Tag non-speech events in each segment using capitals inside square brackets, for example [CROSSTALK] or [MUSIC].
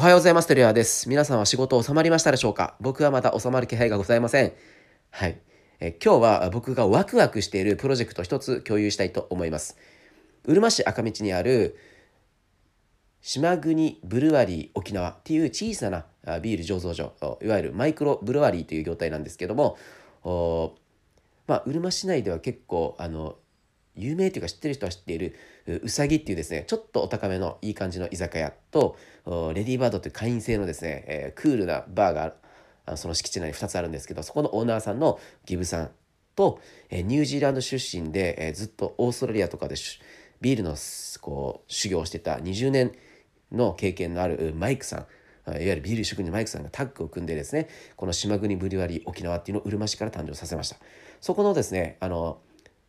おはようございます。テレアです。皆さんは仕事収まりましたでしょうか？僕はまだ収まる気配がございません。はい。え今日は僕がワクワクしているプロジェクト一つ共有したいと思います。うるま市赤道にある島国ブルワリー沖縄っていう小さなビール醸造所、いわゆるマイクロブルワリーという業態なんですけども、まあ、うるま市内では結構あの有名というか知ってる人は知っているうさぎっていうですねちょっとお高めのいい感じの居酒屋とレディーバードという会員制のですね、えー、クールなバーがその敷地内に2つあるんですけどそこのオーナーさんのギブさんと、えー、ニュージーランド出身で、えー、ずっとオーストラリアとかでビールのこう修行をしてた20年の経験のあるマイクさんいわゆるビール職人のマイクさんがタッグを組んでですねこの島国ブリュワリー沖縄っていうのをうるま市から誕生させました。そこのですねあの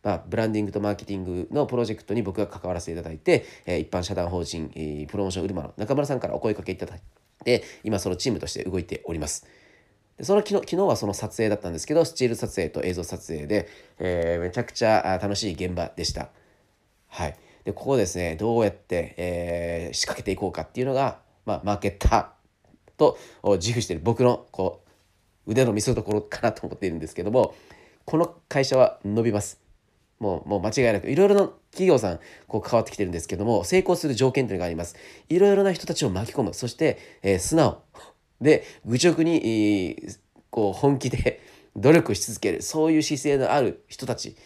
まあ、ブランディングとマーケティングのプロジェクトに僕が関わらせていただいて、えー、一般社団法人、え、プロモーションウルマの中村さんからお声かけいただいて今そのチームとして動いております。でその昨日昨日はその撮影だったんですけどスチール撮影と映像撮影で、えー、めちゃくちゃ楽しい現場でした。はい、でここですねどうやって、えー、仕掛けていこうかっていうのが、まあ、マーケッターと自負している僕のこう腕の見せ所かなと思っているんですけどもこの会社は伸びます。もうもう間違いなくいろいろな企業さんこう関わってきてるんですけども成功する条件というのがあります。いろいろな人たちを巻き込む。そして、えー、素直。で愚直に、えー、こう本気で [LAUGHS] 努力し続ける。そういう姿勢のある人たち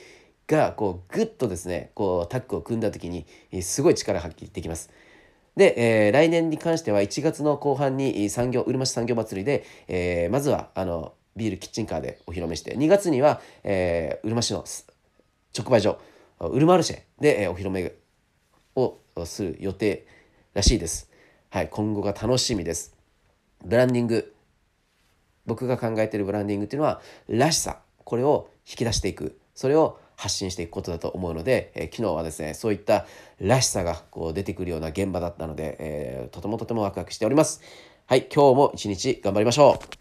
がこうグッとですねこうタッグを組んだ時に、えー、すごい力発揮できます。で、えー、来年に関しては1月の後半に産業うるま市産業祭りで、えー、まずはあのビールキッチンカーでお披露目して2月には、えー、うるま市の直売所ウルマルシェでお披露目をする予定らしいです。はい、今後が楽しみです。ブランディング僕が考えているブランディングっていうのはらしさこれを引き出していくそれを発信していくことだと思うので、え、昨日はですねそういったらしさがこう出てくるような現場だったので、えー、とてもとてもワクワクしております。はい今日も一日頑張りましょう